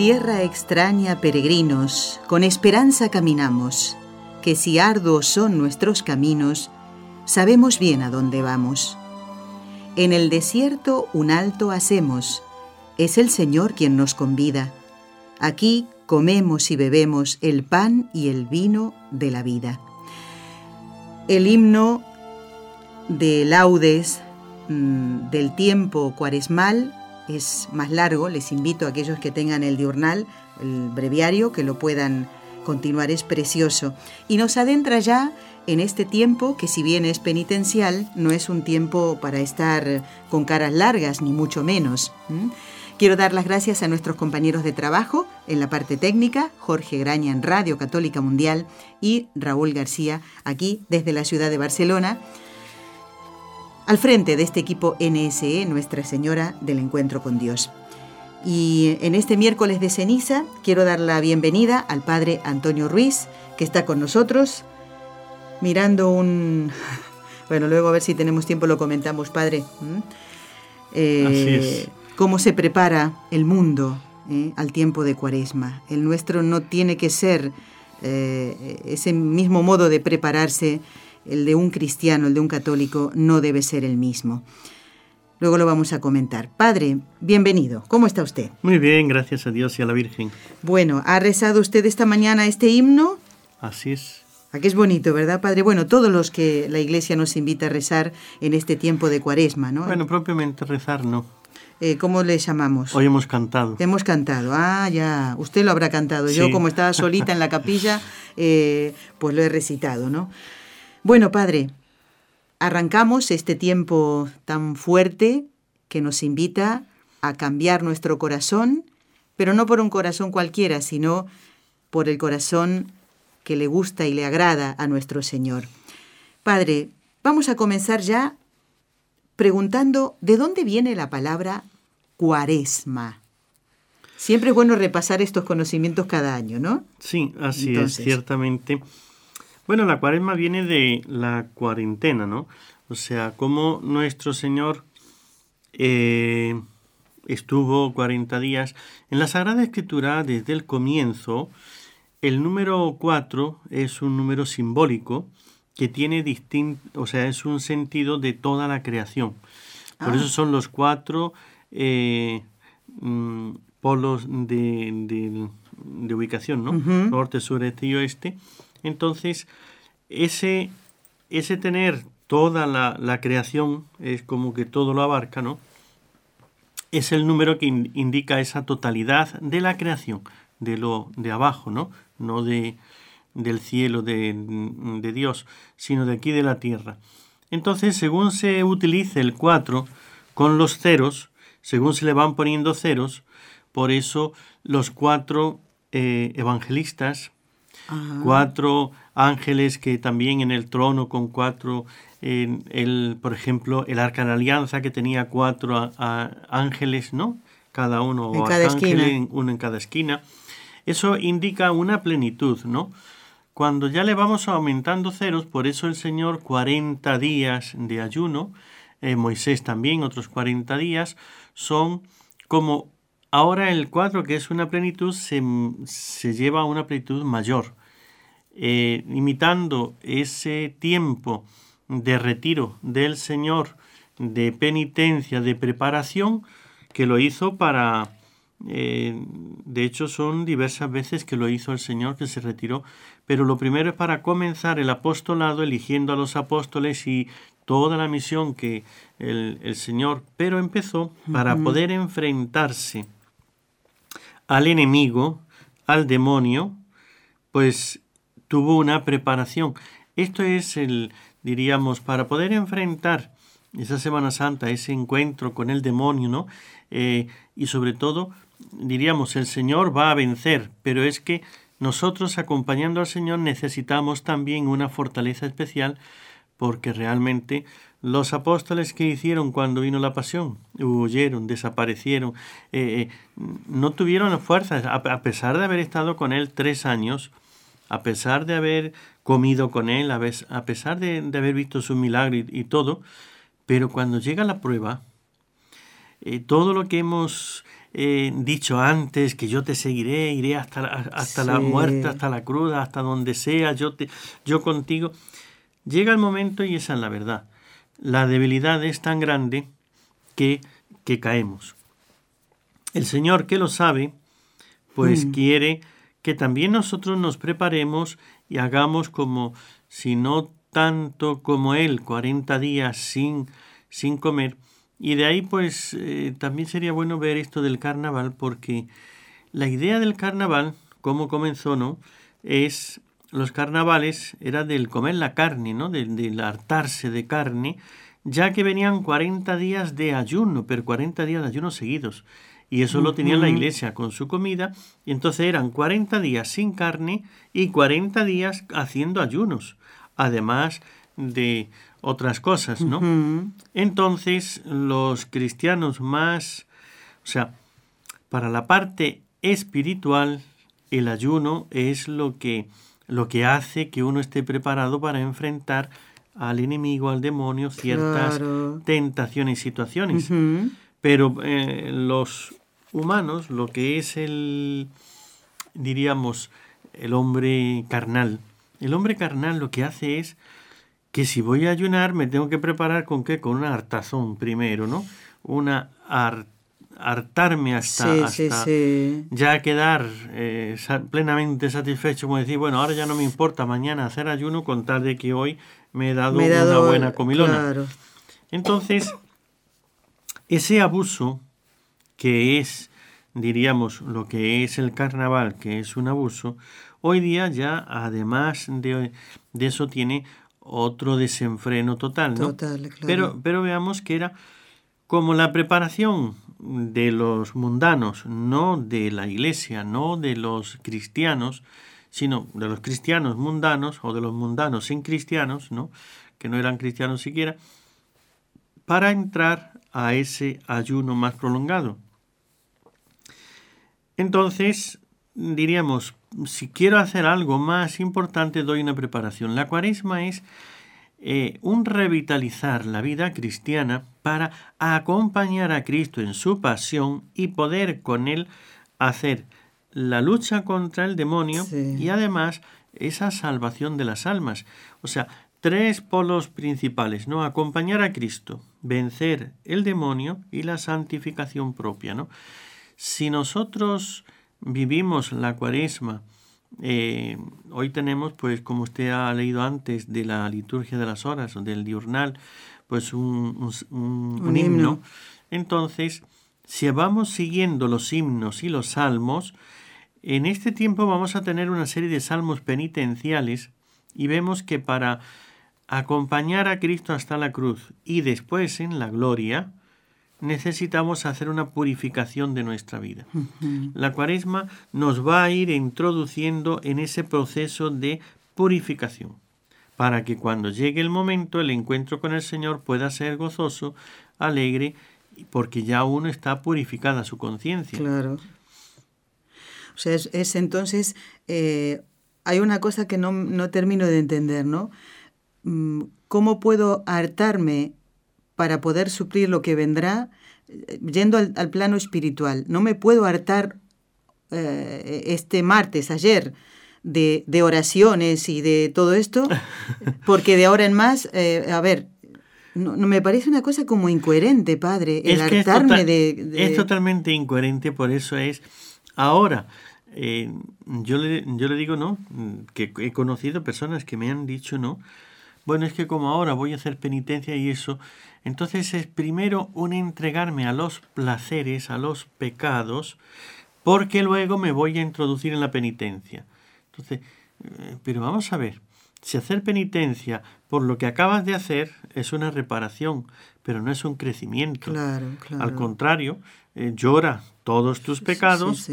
Tierra extraña, peregrinos, con esperanza caminamos, que si arduos son nuestros caminos, sabemos bien a dónde vamos. En el desierto un alto hacemos, es el Señor quien nos convida. Aquí comemos y bebemos el pan y el vino de la vida. El himno de laudes mm, del tiempo cuaresmal es más largo, les invito a aquellos que tengan el diurnal, el breviario, que lo puedan continuar, es precioso. Y nos adentra ya en este tiempo que si bien es penitencial, no es un tiempo para estar con caras largas, ni mucho menos. Quiero dar las gracias a nuestros compañeros de trabajo en la parte técnica, Jorge Graña en Radio Católica Mundial y Raúl García aquí desde la ciudad de Barcelona al frente de este equipo NSE, Nuestra Señora del Encuentro con Dios. Y en este miércoles de ceniza quiero dar la bienvenida al Padre Antonio Ruiz, que está con nosotros, mirando un... Bueno, luego a ver si tenemos tiempo lo comentamos, Padre. Eh, cómo se prepara el mundo eh, al tiempo de Cuaresma. El nuestro no tiene que ser eh, ese mismo modo de prepararse el de un cristiano, el de un católico, no debe ser el mismo. Luego lo vamos a comentar. Padre, bienvenido. ¿Cómo está usted? Muy bien, gracias a Dios y a la Virgen. Bueno, ¿ha rezado usted esta mañana este himno? Así es. Aquí es bonito, ¿verdad, Padre? Bueno, todos los que la Iglesia nos invita a rezar en este tiempo de cuaresma, ¿no? Bueno, propiamente rezar no. Eh, ¿Cómo le llamamos? Hoy hemos cantado. Hemos cantado, ah, ya. Usted lo habrá cantado. Yo, como estaba solita en la capilla, eh, pues lo he recitado, ¿no? Bueno, Padre, arrancamos este tiempo tan fuerte que nos invita a cambiar nuestro corazón, pero no por un corazón cualquiera, sino por el corazón que le gusta y le agrada a nuestro Señor. Padre, vamos a comenzar ya preguntando de dónde viene la palabra cuaresma. Siempre es bueno repasar estos conocimientos cada año, ¿no? Sí, así es, ciertamente. Bueno, la cuaresma viene de la cuarentena, ¿no? O sea, como nuestro Señor eh, estuvo 40 días. En la Sagrada Escritura, desde el comienzo, el número 4 es un número simbólico que tiene distinto, o sea, es un sentido de toda la creación. Por eso ah. son los cuatro eh, mm, polos de, ubicación, ¿no? Norte, sur, este y oeste. Entonces, ese, ese tener toda la, creación, es como que todo lo abarca, ¿no? Es el número que indica esa totalidad de la creación, de lo de abajo, ¿no? No de, del cielo de, de Dios, sino de aquí de la tierra. Entonces, según se utilice el 4 con los ceros, según se le van poniendo ceros, por eso los cuatro eh, evangelistas cuatro ángeles que también en el trono con cuatro, en el, por ejemplo, el arca de la alianza que tenía cuatro ángeles, ¿no? Cada uno, en cada esquina. uno en cada esquina. Eso indica una plenitud, ¿no? Cuando ya le vamos aumentando ceros, por eso el Señor 40 días de ayuno, eh, Moisés también otros 40 días, son como ahora el 4, que es una plenitud, se, se lleva a una plenitud mayor. Eh, imitando ese tiempo de retiro del Señor, de penitencia, de preparación, que lo hizo para, Eh, de hecho, son diversas veces que lo hizo el Señor, que se retiró. Pero lo primero es para comenzar el apostolado, eligiendo a los apóstoles y toda la misión que el, Señor, pero empezó para poder enfrentarse al enemigo, al demonio, pues tuvo una preparación. Esto es el, diríamos, para poder enfrentar esa Semana Santa, ese encuentro con el demonio, ¿no? Eh, y sobre todo, diríamos, el Señor va a vencer, pero es que nosotros acompañando al Señor necesitamos también una fortaleza especial porque realmente los apóstoles que hicieron cuando vino la pasión, huyeron, desaparecieron, eh, eh, no tuvieron fuerzas, a, pesar de haber estado con él tres años, a pesar de haber comido con él, a, pesar de, haber visto su milagro y todo, pero cuando llega la prueba, eh, todo lo que hemos eh, dicho antes, que yo te seguiré, iré hasta, hasta la muerte, hasta la cruz, hasta donde sea, yo, te, yo contigo, llega el momento y esa es la verdad. La debilidad es tan grande que, que caemos. El Señor que lo sabe, pues mm. quiere que también nosotros nos preparemos y hagamos como si no tanto como él, 40 días sin, sin comer. Y de ahí pues eh, también sería bueno ver esto del carnaval porque la idea del carnaval, como comenzó, ¿no? Es los carnavales era del comer la carne, ¿no? Del, del hartarse de carne, ya que venían 40 días de ayuno, pero 40 días de ayuno seguidos. Y eso lo tenía la iglesia con su comida. Y entonces eran 40 días sin carne y 40 días haciendo ayunos además de otras cosas, ¿no? Entonces, los cristianos más, o sea, para la parte espiritual, el ayuno es lo que, lo que hace que uno esté preparado para enfrentar al enemigo, al demonio, ciertas tentaciones y situaciones. Pero eh, los humanos, lo que es el, diríamos, el hombre carnal, el hombre carnal lo que hace es que si voy a ayunar me tengo que preparar con qué? Con una hartazón primero, ¿no? Una hartarme hasta, ya quedar eh, plenamente satisfecho, como decir, bueno, ahora ya no me importa mañana hacer ayuno con tal de que hoy me he dado, una buena comilona. Entonces, ese abuso que es, diríamos, lo que es el carnaval, que es un abuso, Hoy día ya, además de, eso, tiene otro desenfreno total, ¿no? Total, claro. Pero, pero veamos que era como la preparación de los mundanos, no de la iglesia, no de los cristianos, sino de los cristianos mundanos o de los mundanos sin cristianos, ¿no? que no eran cristianos siquiera, para entrar a ese ayuno más prolongado. Entonces, diríamos, si quiero hacer algo más importante, doy una preparación. La cuaresma es eh, un revitalizar la vida cristiana para acompañar a Cristo en su pasión y poder con él hacer la lucha contra el demonio y además esa salvación de las almas. O sea, tres polos principales, ¿no? Acompañar a Cristo, vencer el demonio y la santificación propia, ¿no? Si nosotros vivimos la cuaresma. Eh, hoy tenemos, pues, como usted ha leído antes de la liturgia de las horas o del diurnal, pues un, un, himno. Entonces, si vamos siguiendo los himnos y los salmos, en este tiempo vamos a tener una serie de salmos penitenciales y vemos que para acompañar a Cristo hasta la cruz y después en la gloria, necesitamos hacer una purificación de nuestra vida. La cuaresma nos va a ir introduciendo en ese proceso de purificación, para que cuando llegue el momento el encuentro con el Señor pueda ser gozoso, alegre, porque ya uno está purificada su conciencia. Claro. O sea, es, entonces, eh, hay una cosa que no, no termino de entender, ¿no? Mm, ¿Cómo puedo hartarme para poder suplir lo que vendrá, eh, yendo al, plano espiritual. No me puedo hartar eh, este martes, ayer, de, oraciones y de todo esto, porque de ahora en más, eh, a ver, No, no, me parece una cosa como incoherente, padre, el hartarme de, Es totalmente incoherente, por eso es... Ahora, eh, yo, le, yo le digo no, que he conocido personas que me han dicho no. Bueno, es que como ahora voy a hacer penitencia y eso, entonces es primero un entregarme a los placeres, a los pecados, porque luego me voy a introducir en la penitencia. Entonces, eh, pero vamos a ver, si hacer penitencia por lo que acabas de hacer es una reparación, pero no es un crecimiento. Claro, claro. Al contrario, eh, llora todos tus pecados,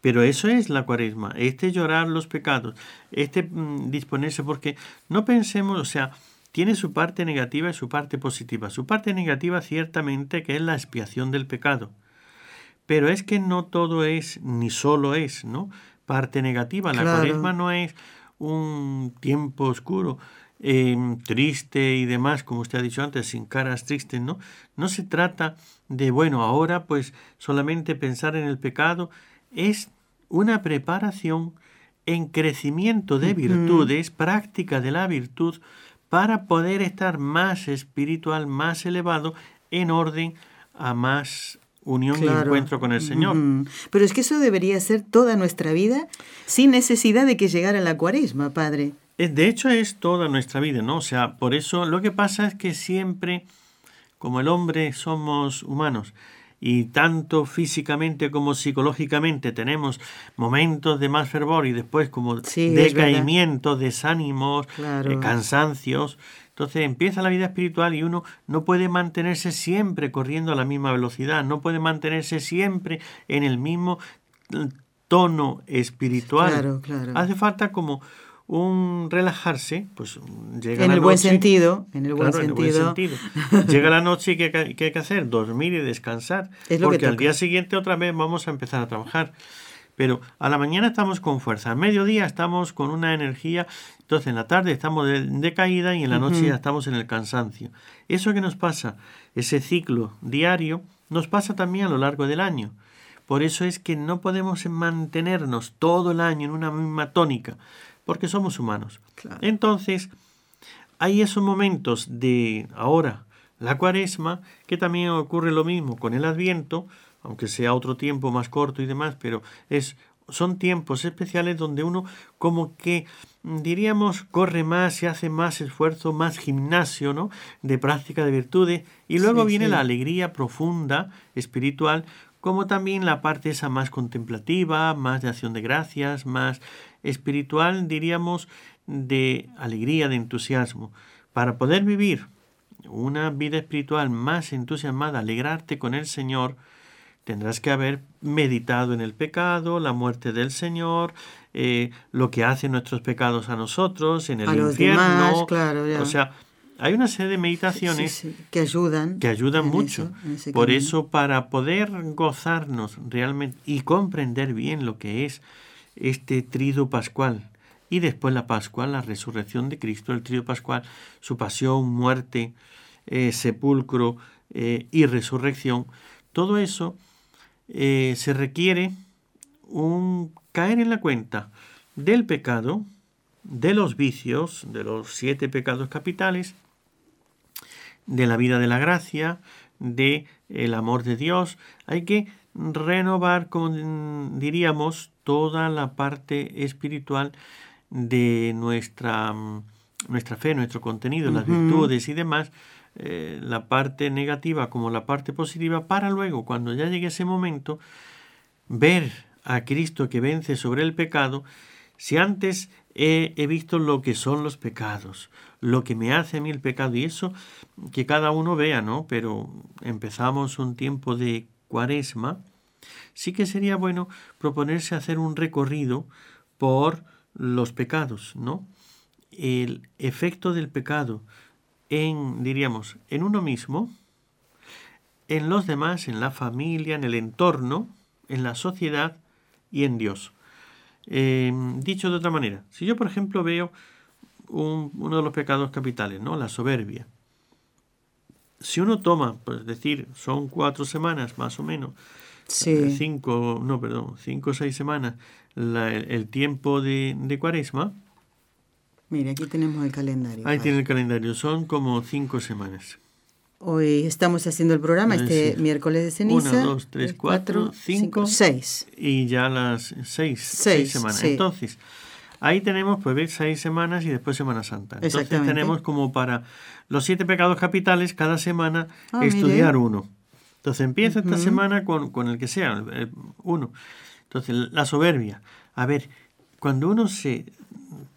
pero eso es la cuaresma, este llorar los pecados, este mm, disponerse, porque no pensemos, o sea, tiene su parte negativa y su parte positiva. Su parte negativa ciertamente que es la expiación del pecado. Pero es que no todo es, ni solo es, ¿no? Parte negativa. La cuaresma no es un tiempo oscuro, em, triste y demás, como usted ha dicho antes, sin caras tristes, ¿no? No se trata de, bueno, ahora pues solamente pensar en el pecado, es una preparación en crecimiento de virtudes, práctica de la virtud, para poder estar más espiritual, más elevado, en orden a más unión y encuentro con el Señor. Pero es que eso debería ser toda nuestra vida sin necesidad de que llegara la cuaresma, Padre. Eh, de hecho es toda nuestra vida, ¿no? O sea, por eso lo que pasa es que siempre, como el hombre, somos humanos y tanto físicamente como psicológicamente tenemos momentos de más fervor y después como decaimiento, desánimos, eh, cansancios. Entonces empieza la vida espiritual y uno no puede mantenerse siempre corriendo a la misma velocidad, no puede mantenerse siempre en el mismo mm, tono espiritual. Hace falta como un relajarse, pues llega en la el buen sentido, en el buen, sentido. llega la noche y ¿qué, hay que hacer? Dormir y descansar, porque al día siguiente otra vez vamos a empezar a trabajar. Pero a la mañana estamos con fuerza, al mediodía estamos con una energía, entonces en la tarde estamos de, caída y en la noche ya estamos en el cansancio. Eso que nos pasa, ese ciclo diario, nos pasa también a lo largo del año. Por eso es que no podemos mantenernos todo el año en una misma tónica porque somos humanos. Entonces, hay esos momentos de ahora, la cuaresma, que también ocurre lo mismo con el adviento, aunque sea otro tiempo más corto y demás, pero es, son tiempos especiales donde uno como que diríamos corre más y hace más esfuerzo, más gimnasio, ¿no? de práctica de virtudes y luego viene la alegría profunda espiritual como también la parte esa más contemplativa, más de acción de gracias, más espiritual, diríamos, de alegría, de entusiasmo. Para poder vivir una vida espiritual más entusiasmada, alegrarte con el Señor, tendrás que haber meditado en el pecado, la muerte del Señor, eh, lo que hacen nuestros pecados a nosotros, en el infierno. claro, O sea, hay una serie de meditaciones que ayudan. Que ayudan mucho. Por eso, para poder gozarnos realmente y comprender bien lo que es este trido pascual. Y después la Pascua, la resurrección de Cristo, el trido pascual, su pasión, muerte, eh, sepulcro eh, y resurrección. Todo eso eh, se requiere un caer en la cuenta del pecado, de los vicios, de los siete pecados capitales, de la vida de la gracia, de el amor de Dios. Hay que renovar, como diríamos, toda la parte espiritual de nuestra, mm, nuestra fe, nuestro contenido, las virtudes y demás, eh, la parte negativa como la parte positiva, para luego, cuando ya llegue ese momento, ver a Cristo que vence sobre el pecado, si antes he, he, visto lo que son los pecados, lo que me hace a mí el pecado, y eso que cada uno vea, ¿no? Pero empezamos un tiempo de cuaresma, sí que sería bueno proponerse hacer un recorrido por los pecados, ¿no? El efecto del pecado en, diríamos, en uno mismo, en los demás, en la familia, en el entorno, en la sociedad y en Dios. Em, dicho de otra manera, si yo, por ejemplo, veo uno de los pecados capitales, ¿no? La soberbia. Si uno toma, pues decir, son cuatro semanas más o menos, cinco, no, perdón, cinco o seis semanas el, tiempo de, de, cuaresma, Mire, aquí tenemos el calendario. Ahí tiene el calendario, son como cinco semanas. Hoy estamos haciendo el programa este miércoles de ceniza. Una, dos, tres, cuatro, cinco, seis. Y ya las seis, seis, semanas. Entonces, ahí tenemos pues seis semanas y después Semana Santa. Entonces tenemos como para los siete pecados capitales cada semana ah, estudiar uno. Entonces empieza esta semana con, con, el que sea, uno. Entonces, la soberbia. A ver, cuando uno se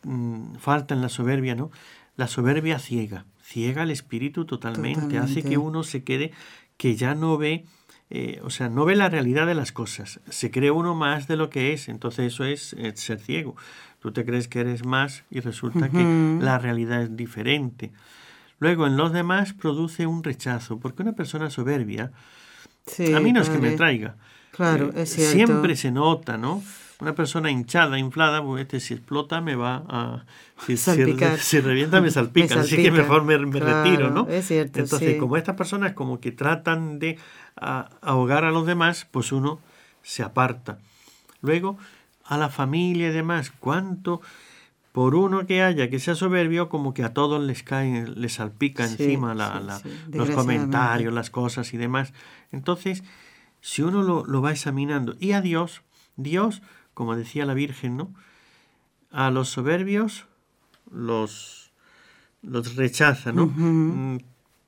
mm, falta en la soberbia, ¿no? La soberbia ciega ciega el espíritu totalmente, hace que uno se quede que ya no ve, eh, o sea, no ve la realidad de las cosas, se cree uno más de lo que es, entonces eso es, ser ciego. Tú te crees que eres más y resulta que la realidad es diferente. Luego, en los demás produce un rechazo, porque una persona soberbia, a mí no es que me traiga. Claro, eh, es cierto. Siempre se nota, ¿no? Una persona hinchada, inflada, pues este si explota me va a... Si, si, revienta me salpica, así que mejor me, retiro, ¿no? Es cierto, Entonces, como estas personas como que tratan de ahogar a los demás, pues uno se aparta. Luego, a la familia y demás, ¿cuánto por uno que haya que sea soberbio, como que a todos les cae, les salpica encima la, los comentarios, las cosas y demás. Entonces, si uno lo, lo va examinando, y a Dios, Dios como decía la Virgen, ¿no? A los soberbios los, los rechaza, ¿no? Mm,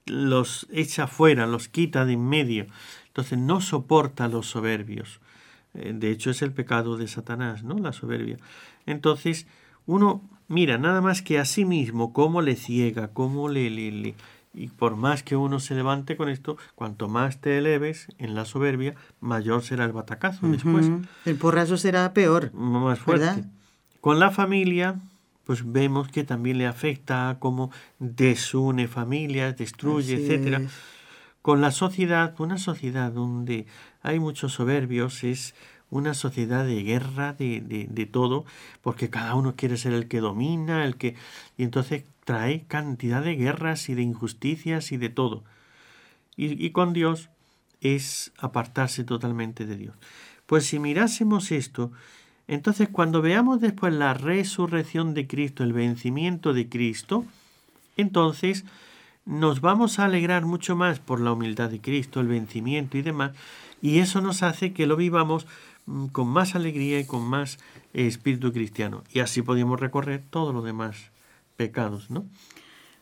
los echa fuera, los quita de en medio. Entonces no soporta a los soberbios. Eh, de hecho es el pecado de Satanás, ¿no? La soberbia. Entonces uno mira nada más que a sí mismo cómo le ciega, cómo le, le, le y por más que uno se levante con esto, cuanto más te eleves en la soberbia, mayor será el batacazo después. El porrazo será peor. Más fuerte. Con la familia, pues vemos que también le afecta como desune familias, destruye, etcétera. Con la sociedad, una sociedad donde hay muchos soberbios, es una sociedad de guerra, de, de, de, todo, porque cada uno quiere ser el que domina, el que... Y entonces trae cantidad de guerras y de injusticias y de todo. Y, con Dios es apartarse totalmente de Dios. Pues si mirásemos esto, entonces cuando veamos después la resurrección de Cristo, el vencimiento de Cristo, entonces nos vamos a alegrar mucho más por la humildad de Cristo, el vencimiento y demás, y eso nos hace que lo vivamos con más alegría y con más espíritu cristiano. Y así podemos recorrer todo lo demás pecados, ¿no?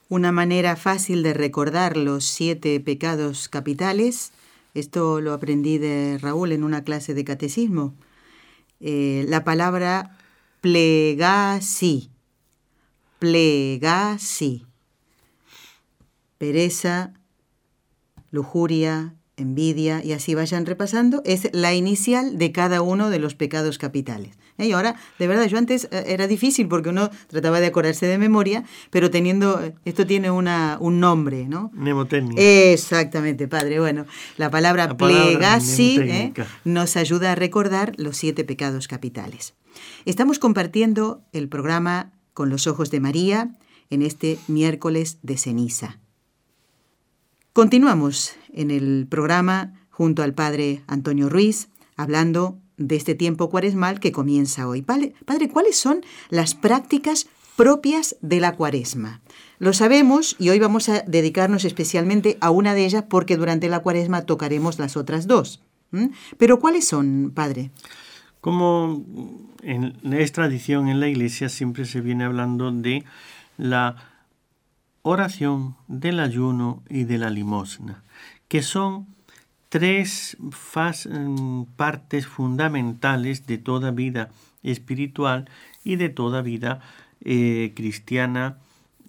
Una manera fácil de recordar los siete pecados capitales, esto lo aprendí de Raúl en una clase de catecismo, eh, la palabra plegasi, plegasi, pereza, lujuria, envidia, y así vayan repasando, es la inicial de cada uno de los pecados capitales. ¿eh? Y ahora, de verdad, yo antes eh, era difícil porque uno trataba de acordarse de memoria, pero teniendo, esto tiene una, un nombre, ¿no? Mnemotecnia. Exactamente, padre. Bueno, la palabra, plegasi ¿eh? nos ayuda a recordar los siete pecados capitales. Estamos compartiendo el programa Con los ojos de María en este miércoles de ceniza. Continuamos en el programa junto al padre Antonio Ruiz, hablando de este tiempo cuaresmal que comienza hoy. Padre, ¿cuáles son las prácticas propias de la cuaresma? Lo sabemos y hoy vamos a dedicarnos especialmente a una de ellas porque durante la cuaresma tocaremos las otras dos. Pero ¿cuáles son, Padre? Como en, es tradición en la iglesia, siempre se viene hablando de la oración, del ayuno y de la limosna, que son tres mm, partes fundamentales de toda vida espiritual y de toda vida eh, cristiana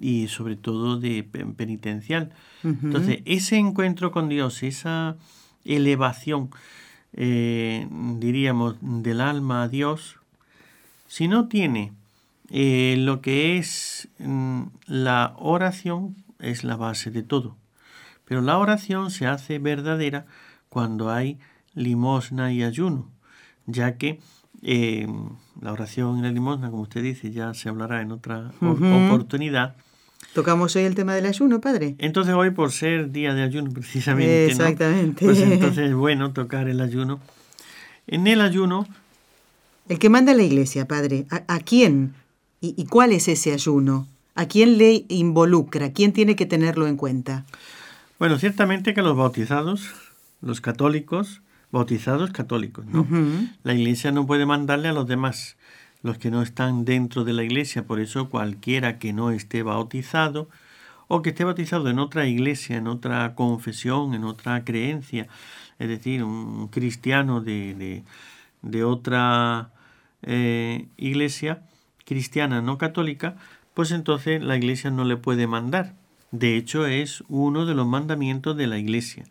y sobre todo de penitencial. Entonces, ese encuentro con Dios, esa elevación, eh, diríamos, del alma a Dios, si no tiene eh, lo que es mm, la oración, es la base de todo. Pero la oración se hace verdadera cuando hay limosna y ayuno, ya que eh, la oración y la limosna, como usted dice, ya se hablará en otra oportunidad. Tocamos hoy el tema del ayuno, padre. Entonces hoy por ser día de ayuno precisamente, Exactamente. pues entonces es bueno tocar el ayuno. En el ayuno... El que manda la iglesia, padre, ¿a, quién ¿Y, cuál es ese ayuno? ¿A quién le involucra? ¿Quién tiene que tenerlo en cuenta? Bueno, ciertamente que los bautizados, los católicos, bautizados católicos, ¿no? La iglesia no puede mandarle a los demás, los que no están dentro de la iglesia, por eso cualquiera que no esté bautizado o que esté bautizado en otra iglesia, en otra confesión, en otra creencia, es decir, un cristiano de, de, otra eh, iglesia cristiana no católica, pues entonces la iglesia no le puede mandar. De hecho, es uno de los mandamientos de la iglesia,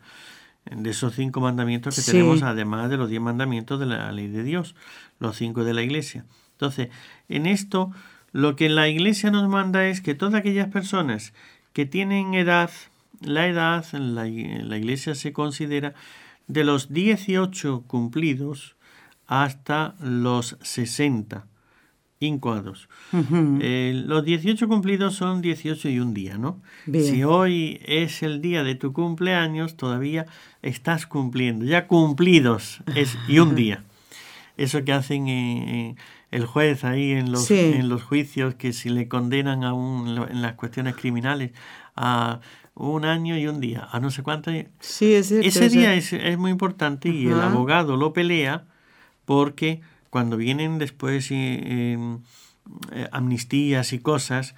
de esos cinco mandamientos que tenemos, además de los diez mandamientos de la ley de Dios, los cinco de la iglesia. Entonces, en esto, lo que la iglesia nos manda es que todas aquellas personas que tienen edad, la edad en la, la iglesia se considera de los 18 cumplidos hasta los 60 incoados. Eh, los 18 cumplidos son 18 y un día, ¿no? Si hoy es el día de tu cumpleaños, todavía estás cumpliendo. Ya cumplidos es y un día. Eso que hacen eh, el juez ahí en los, en los juicios, que si le condenan a un, en las cuestiones criminales a un año y un día, a no sé cuánto. Sí, es Ese día es, es, muy importante y el abogado lo pelea porque cuando vienen después eh, eh, amnistías y cosas,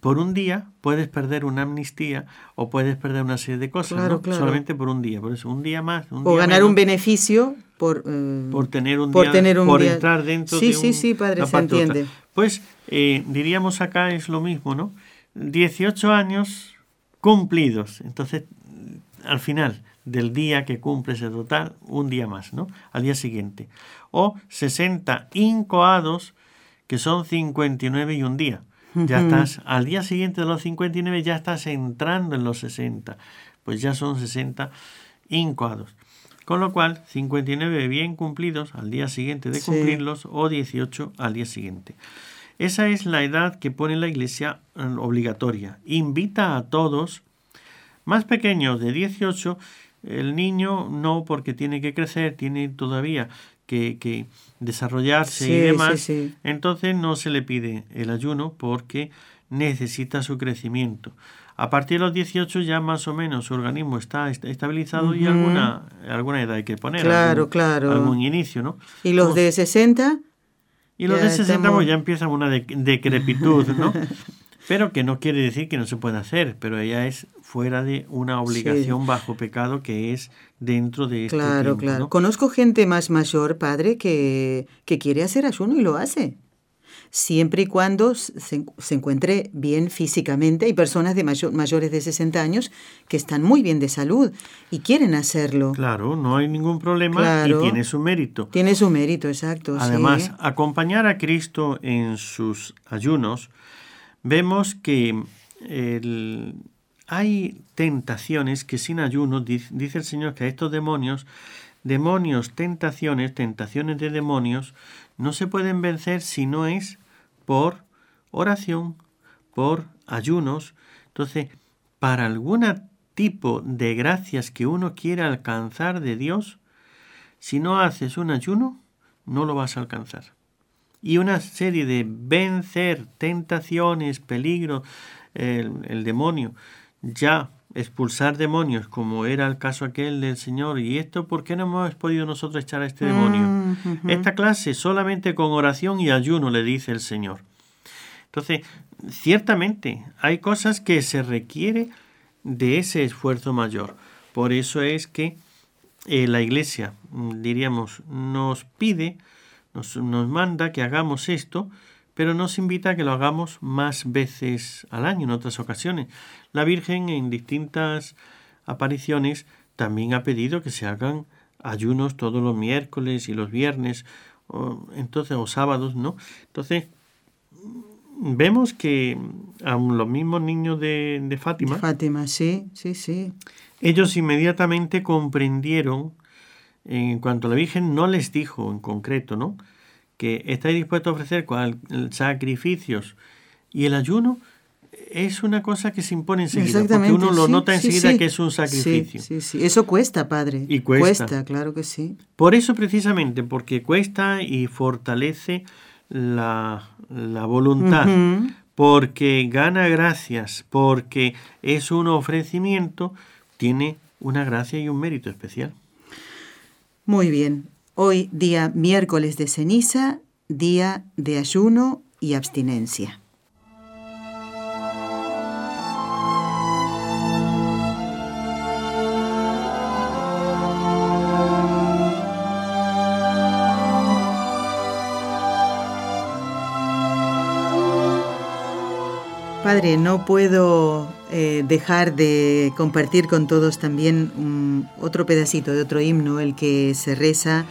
por un día puedes perder una amnistía o puedes perder una serie de cosas, solamente por un día. Por eso, un día más. o ganar un beneficio por, eh, por tener un por día, tener un por entrar dentro sí, de Sí, sí, padre, se entiende. Pues diríamos acá es lo mismo, ¿no? 18 años cumplidos. Entonces, al final del día que cumples el total, un día más, ¿no? Al día siguiente. O 60 incoados, que son 59 y un día. Ya estás, al día siguiente de los 59 ya estás entrando en los 60. Pues ya son 60 incoados. Con lo cual, 59 bien cumplidos al día siguiente de cumplirlos o 18 al día siguiente. Esa es la edad que pone la Iglesia eh, obligatoria. Invita a todos, más pequeños de 18, el niño no porque tiene que crecer, tiene todavía que, desarrollarse y demás. Entonces no se le pide el ayuno porque necesita su crecimiento. A partir de los 18 ya más o menos su organismo está estabilizado y alguna, alguna edad hay que poner. Claro, claro. Algún inicio, ¿no? ¿Y los de 60? Y los de 60 pues, ya empiezan una decrepitud, ¿no? pero que no quiere decir que no se pueda hacer, pero ella es fuera de una obligación bajo pecado que es dentro de este Claro, claro. Conozco gente más mayor, padre, que, que quiere hacer ayuno y lo hace siempre y cuando se, encuentre bien físicamente. Hay personas de mayor, mayores de 60 años que están muy bien de salud y quieren hacerlo. Claro, no hay ningún problema y tiene su mérito. Tiene su mérito, exacto. Además, acompañar a Cristo en sus ayunos, vemos que hay tentaciones que sin ayuno, dice el Señor que a estos demonios, demonios, tentaciones, tentaciones de demonios, no se pueden vencer si no es por oración, por ayunos. Entonces, para algún tipo de gracias que uno quiera alcanzar de Dios, si no haces un ayuno, no lo vas a alcanzar. Y una serie de vencer tentaciones, peligros, el, demonio, ya expulsar demonios, como era el caso aquel del Señor. ¿Y esto por qué no hemos podido nosotros echar a este demonio? Mm, Esta clase solamente con oración y ayuno, le dice el Señor. Entonces, ciertamente hay cosas que se requiere de ese esfuerzo mayor. Por eso es que eh, la Iglesia, mm, diríamos, nos pide, nos, nos manda que hagamos esto, pero nos invita a que lo hagamos más veces al año, en otras ocasiones. La Virgen en distintas apariciones también ha pedido que se hagan ayunos todos los miércoles y los viernes, o, entonces, o sábados, ¿no? Entonces, vemos que aun los mismos niños de, de Fátima. Fátima, sí, sí, sí. Ellos inmediatamente comprendieron, en cuanto a la Virgen no les dijo en concreto, ¿no? Que estáis dispuestos a ofrecer sacrificios y el ayuno es una cosa que se impone enseguida, porque uno lo nota enseguida que es un sacrificio. Sí, sí, eso cuesta, padre. Y cuesta. Cuesta, claro que sí. Por eso precisamente, porque cuesta y fortalece la, la voluntad, porque gana gracias, porque es un ofrecimiento, tiene una gracia y un mérito especial. Muy bien. Hoy día miércoles de ceniza, día de ayuno y abstinencia. Padre, no puedo eh, dejar de compartir con todos también otro pedacito de otro himno, el que se reza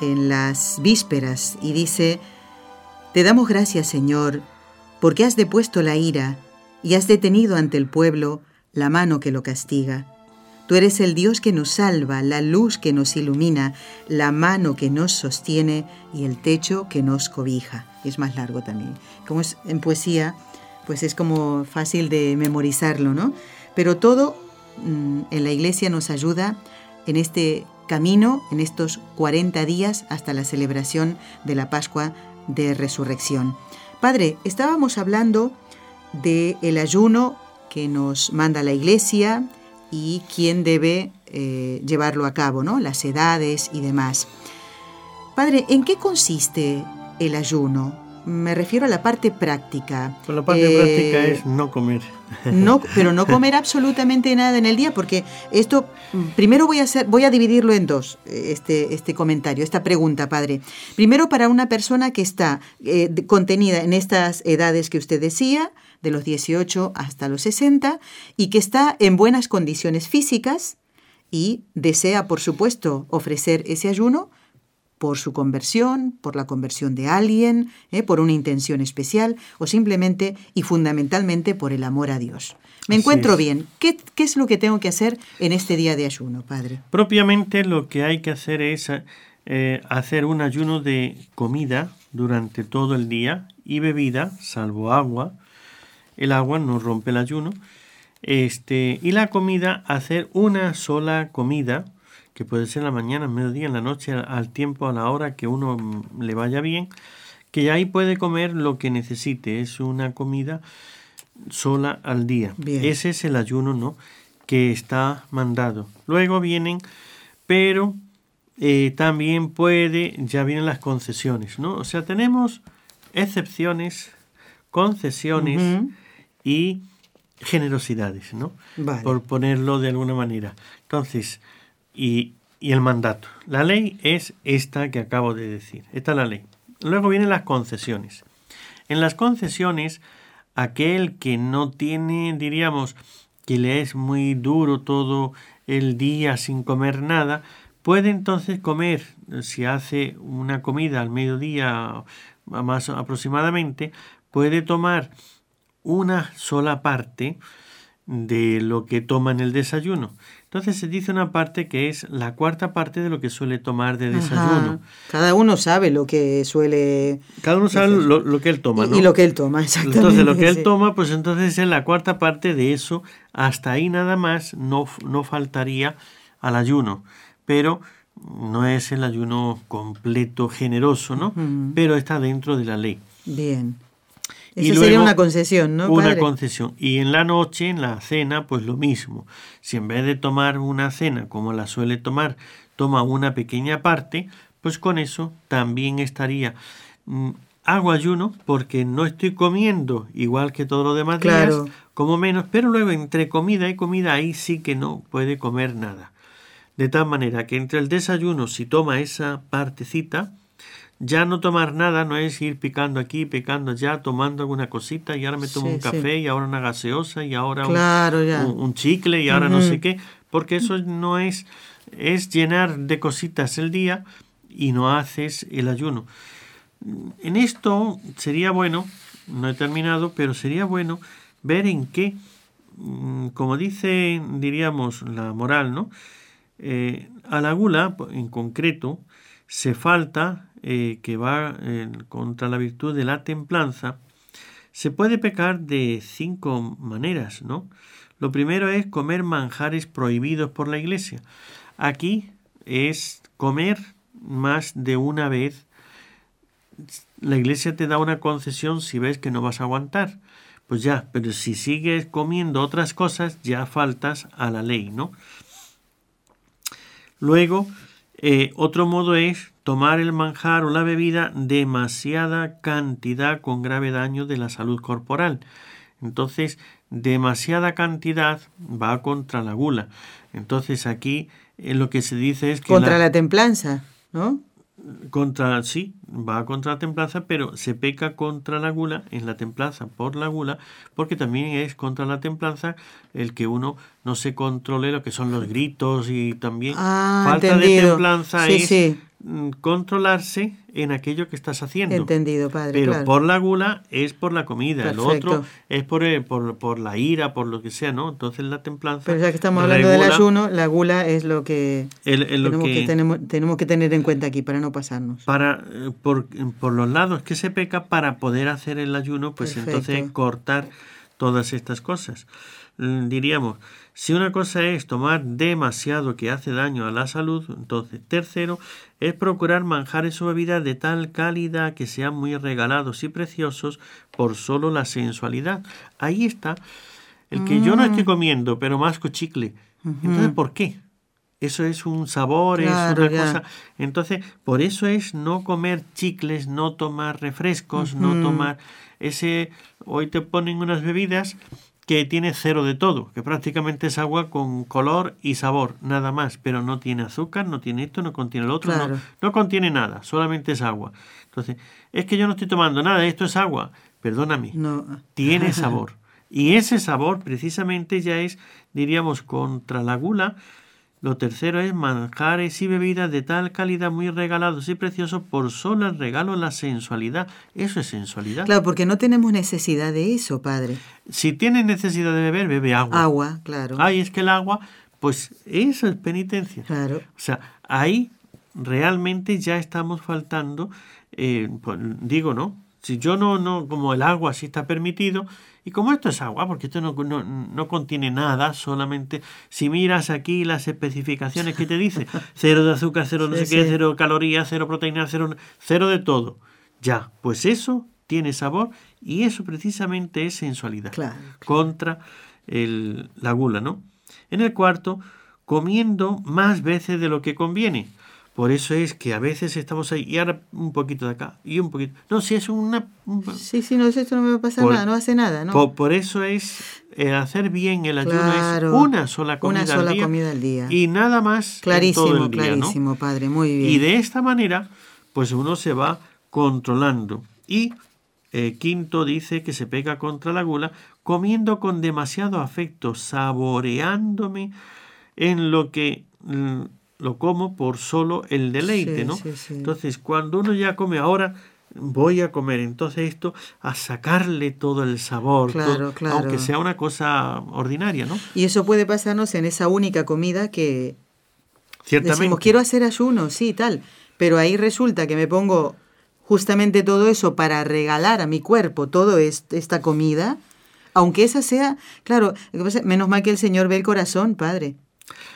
en las vísperas y dice, Te damos gracias, Señor, porque has depuesto la ira y has detenido ante el pueblo la mano que lo castiga. Tú eres el Dios que nos salva, la luz que nos ilumina, la mano que nos sostiene y el techo que nos cobija. Es más largo también. Como es en poesía, pues es como fácil de memorizarlo, ¿no? Pero todo mm, en la iglesia nos ayuda en este camino, en estos 40 días hasta la celebración de la Pascua de Resurrección. Padre, estábamos hablando del el ayuno que nos manda la iglesia y quién debe eh, llevarlo a cabo, ¿no? Las edades y demás. Padre, ¿en qué consiste el ayuno? Me refiero a la parte práctica. Pues la parte práctica eh, es no comer. No, pero no comer absolutamente nada en el día, porque esto primero voy a hacer, voy a dividirlo en dos, este, este comentario, esta pregunta, padre. Primero para una persona que está eh, contenida en estas edades que usted decía, de los 18 hasta los 60, y que está en buenas condiciones físicas y desea, por supuesto, ofrecer ese ayuno por su conversión, por la conversión de alguien, ¿eh? por una intención especial o simplemente y fundamentalmente por el amor a Dios. Me encuentro bien. ¿Qué, es lo que tengo que hacer en este día de ayuno, Padre? Propiamente lo que hay que hacer es eh, hacer un ayuno de comida durante todo el día y bebida, salvo agua. El agua no rompe el ayuno. Este, y la comida, hacer una sola comida que puede ser en la mañana, en mediodía, en la noche, al tiempo, a la hora que uno mm, le vaya bien, que ahí puede comer lo que necesite. Es una comida sola al día. Ese es el ayuno, ¿no? Que está mandado. Luego vienen, pero eh, también puede, ya vienen las concesiones, ¿no? O sea, tenemos excepciones, concesiones y generosidades, ¿no? Por ponerlo de alguna manera. Entonces, y, el mandato. La ley es esta que acabo de decir. Esta es la ley. Luego vienen las concesiones. En las concesiones, aquel que no tiene, diríamos, que le es muy duro todo el día sin comer nada, puede entonces comer, si hace una comida al mediodía más aproximadamente, puede tomar una sola parte de lo que toma en el desayuno. Entonces se dice una parte que es la cuarta parte de lo que suele tomar de desayuno. Cada uno sabe lo que suele... Cada uno sabe lo, que él toma, ¿no? Y lo que él toma, exactamente. Entonces lo que él toma, pues entonces es la cuarta parte de eso. Hasta ahí nada más no, no faltaría al ayuno. Pero no es el ayuno completo, generoso, ¿no? Pero está dentro de la ley. Bien. Eso sería una concesión, ¿no? Una concesión. Y en la noche, en la cena, pues lo mismo. Si en vez de tomar una cena como la suele tomar, toma una pequeña parte, pues con eso también estaría. Mm, hago ayuno porque no estoy comiendo igual que todos los demás días, como menos, pero luego entre comida y comida ahí sí que no puede comer nada. De tal manera que entre el desayuno, si toma esa partecita, ya no tomar nada no es ir picando aquí, picando allá, tomando alguna cosita y ahora me tomo un café y ahora una gaseosa y ahora un, chicle y ahora no sé qué, porque eso no es, es llenar de cositas el día y no haces el ayuno. En esto sería bueno, no he terminado, pero sería bueno ver en qué, mm, como dice, diríamos, la moral, ¿no? Eh, a la gula, en concreto, se falta eh, que va eh, contra la virtud de la templanza, se puede pecar de cinco maneras, ¿no? Lo primero es comer manjares prohibidos por la iglesia. Aquí es comer más de una vez la iglesia te da una concesión si ves que no vas a aguantar. Pues ya, pero si sigues comiendo otras cosas, ya faltas a la ley, ¿no? Luego, eh, otro modo es tomar el manjar o la bebida demasiada cantidad con grave daño de la salud corporal. Entonces, demasiada cantidad va contra la gula. Entonces, aquí eh, lo que se dice es que... Contra la templanza, ¿no? Contra sí va contra la templanza pero se peca contra la gula en la templanza por la gula porque también es contra la templanza el que uno no se controle lo que son los gritos y también ah, falta de templanza es Mm, controlarse en aquello que estás haciendo. Entendido, padre. Pero por la gula es por la comida, el otro es por, eh, por, por, la ira, por lo que sea, ¿no? Entonces la templanza. Pero ya que estamos hablando del ayuno, la gula es lo que, tenemos, que, tenemos, tenemos, que tener en cuenta aquí para no pasarnos. Para, eh, por, por los lados que se peca para poder hacer el ayuno, pues entonces cortar todas estas cosas. Mm, diríamos, si una cosa es tomar demasiado que hace daño a la salud, entonces tercero es procurar manjares o bebidas de tal calidad que sean muy regalados y preciosos por solo la sensualidad. Ahí está el que yo no estoy mm. comiendo, pero masco chicle. Entonces, ¿por qué? Eso es un sabor, es una cosa. Entonces, por eso es no comer chicles, no tomar refrescos, no tomar ese. Hoy te ponen unas bebidas que tiene cero de todo, que prácticamente es agua con color y sabor, nada más, pero no tiene azúcar, no tiene esto, no contiene el otro, no, no, contiene nada, solamente es agua. Entonces, es que yo no estoy tomando nada, esto es agua, perdóname, no. tiene sabor. Y ese sabor precisamente ya es, diríamos, contra la gula, lo tercero es manjares y bebidas de tal calidad muy regalados y preciosos por solo el regalo la sensualidad. Eso es sensualidad. Claro, porque no tenemos necesidad de eso, padre. Si tienes necesidad de beber, bebe agua. Agua, claro. Ay, es que el agua, pues eso es penitencia. Claro. O sea, ahí realmente ya estamos faltando, eh, pues, digo, ¿no? Si yo no, no, como el agua sí está permitido, y como esto es agua, porque esto no, no, contiene nada, solamente si miras aquí las especificaciones que te dice, cero de azúcar, cero no sé qué, cero calorías, cero proteínas, cero, cero de todo. Ya, pues eso tiene sabor y eso precisamente es sensualidad contra el, la gula, ¿no? En el cuarto, comiendo más veces de lo que conviene. Por eso es que a veces estamos ahí y ahora un poquito de acá y un poquito. No, si es una. Sí, sí, no, esto no me va a pasar nada, no hace nada, ¿no? Por, eso es hacer bien el ayuno es una sola comida, una sola al, día, comida al día y nada más. Clarísimo, todo el día, clarísimo, padre, muy bien. Y de esta manera, pues uno se va controlando. Y eh, quinto dice que se pega contra la gula comiendo con demasiado afecto, saboreándome en lo que mm, lo como por solo el deleite, ¿no? Entonces, cuando uno ya come ahora, voy a comer, entonces esto, a sacarle todo el sabor, claro, claro. aunque sea una cosa ordinaria, ¿no? Y eso puede pasarnos en esa única comida que Ciertamente. decimos, quiero hacer ayuno, sí, tal, pero ahí resulta que me pongo justamente todo eso para regalar a mi cuerpo toda esta comida, aunque esa sea, claro, menos mal que el Señor ve el corazón, Padre.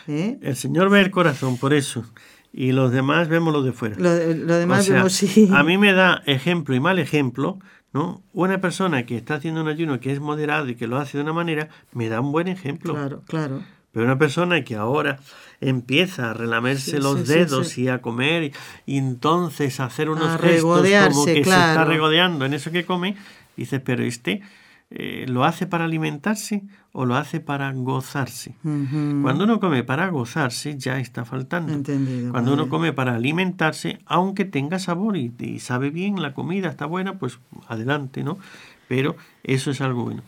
¿Eh? El Señor ve el corazón, por eso. Y los demás vemos lo de fuera. Lo, demás vemos, sí. A mí me da ejemplo y mal ejemplo, ¿no? Una persona que está haciendo un ayuno que es moderado y que lo hace de una manera, me da un buen ejemplo. Claro, claro. Pero una persona que ahora empieza a relamerse los dedos y a comer y, entonces a hacer unos gestos como que se está regodeando en eso que come, dices, pero este eh, lo hace para alimentarse o lo hace para gozarse. Cuando uno come para gozarse, ya está faltando. Cuando uno come para alimentarse, aunque tenga sabor y, sabe bien, la comida está buena, pues adelante, ¿no? Pero eso es algo bueno.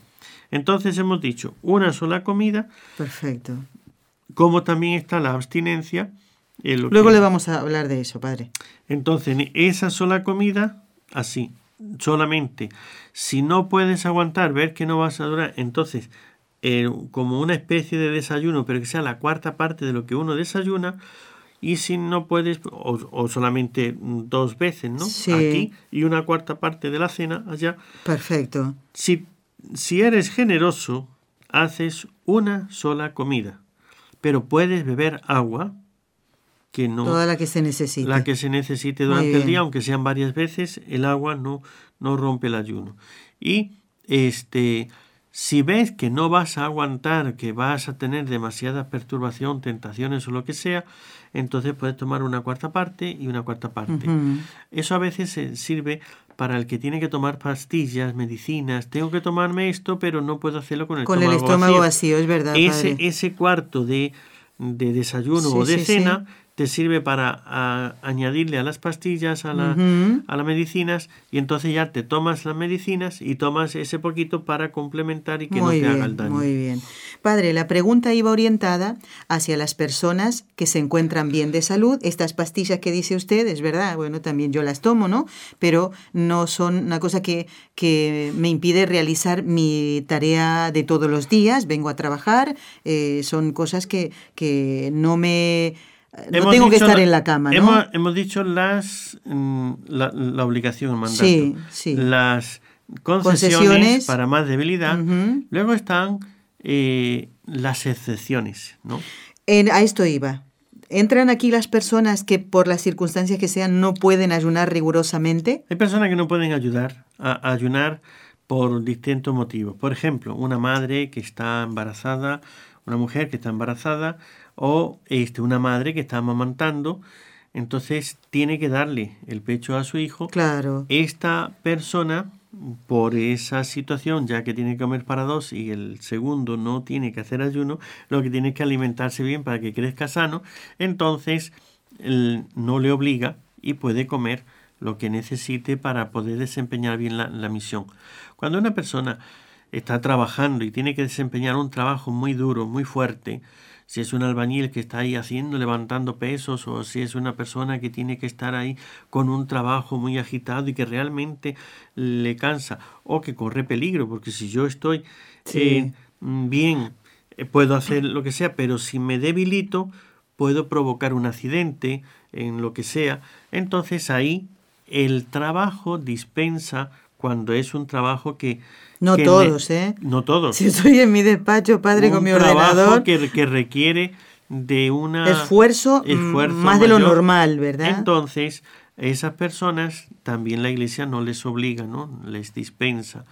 Entonces hemos dicho una sola comida. Perfecto. Como también está la abstinencia. Luego le vamos a hablar de eso, padre. Entonces, esa sola comida, así, solamente. Si no puedes aguantar, ver que no vas a durar, entonces, eh, como una especie de desayuno, pero que sea la cuarta parte de lo que uno desayuna, y si no puedes, o, solamente dos veces, ¿no? Aquí y una cuarta parte de la cena allá. Perfecto. Si, si eres generoso, haces una sola comida, pero puedes beber agua que no... Toda la que se necesite. La que se necesite durante el día, aunque sean varias veces, el agua no, no rompe el ayuno. Y este, si ves que no vas a aguantar, que vas a tener demasiada perturbación, tentaciones o lo que sea, entonces puedes tomar una cuarta parte y una cuarta parte. Eso a veces sirve para el que tiene que tomar pastillas, medicinas. Tengo que tomarme esto, pero no puedo hacerlo con el con estómago, el estómago vacío. es verdad. Ese, ese cuarto de, de desayuno o de cena te sirve para añadirle a las pastillas, a, la, a las medicinas, y entonces ya te tomas las medicinas y tomas ese poquito para complementar y que no te haga el daño. Muy bien. Padre, la pregunta iba orientada hacia las personas que se encuentran bien de salud. Estas pastillas que dice usted, es verdad, bueno, también yo las tomo, ¿no? Pero no son una cosa que, que me impide realizar mi tarea de todos los días. Vengo a trabajar, eh, son cosas que, que no me no tengo que estar en la cama, ¿no? Hemos, dicho las mm, la, obligación, mandato. Sí, sí. Las concesiones, para más debilidad. Luego están eh, las excepciones, ¿no? En, a esto iba. ¿Entran aquí las personas que por las circunstancias que sean no pueden ayunar rigurosamente? Hay personas que no pueden ayudar a ayunar por distintos motivos. Por ejemplo, una madre que está embarazada, una mujer que está embarazada, o este, una madre que está amamantando, entonces tiene que darle el pecho a su hijo. Claro. Esta persona, por esa situación, ya que tiene que comer para dos y el segundo no tiene que hacer ayuno, lo que tiene que alimentarse bien para que crezca sano, entonces no le obliga y puede comer lo que necesite para poder desempeñar bien la, la misión. Cuando una persona está trabajando y tiene que desempeñar un trabajo muy duro, muy fuerte, si es un albañil que está ahí haciendo, levantando pesos, o si es una persona que tiene que estar ahí con un trabajo muy agitado y que realmente le cansa, o que corre peligro, porque si yo estoy eh, bien, eh, puedo hacer lo que sea, pero si me debilito, puedo provocar un accidente en lo que sea. Entonces ahí el trabajo dispensa cuando es un trabajo que no todos, ¿eh? No todos. Si estoy en mi despacho, padre, con mi ordenador. Que, que requiere de un esfuerzo, esfuerzo más de lo normal, ¿verdad? Entonces, esas personas también la iglesia no les obliga, ¿no? Les dispensa.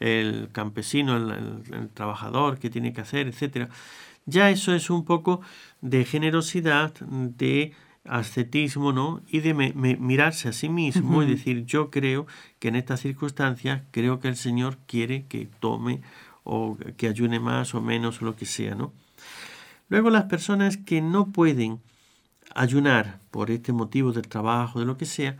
El campesino, el, trabajador, que tiene que hacer, etcétera. Ya eso es un poco de generosidad, de ascetismo, ¿no? Y de mirarse a sí mismo y decir, yo creo que en estas circunstancias, creo que el Señor quiere que tome o que ayune más o menos o lo que sea, ¿no? Luego las personas que no pueden ayunar por este motivo del trabajo, de lo que sea,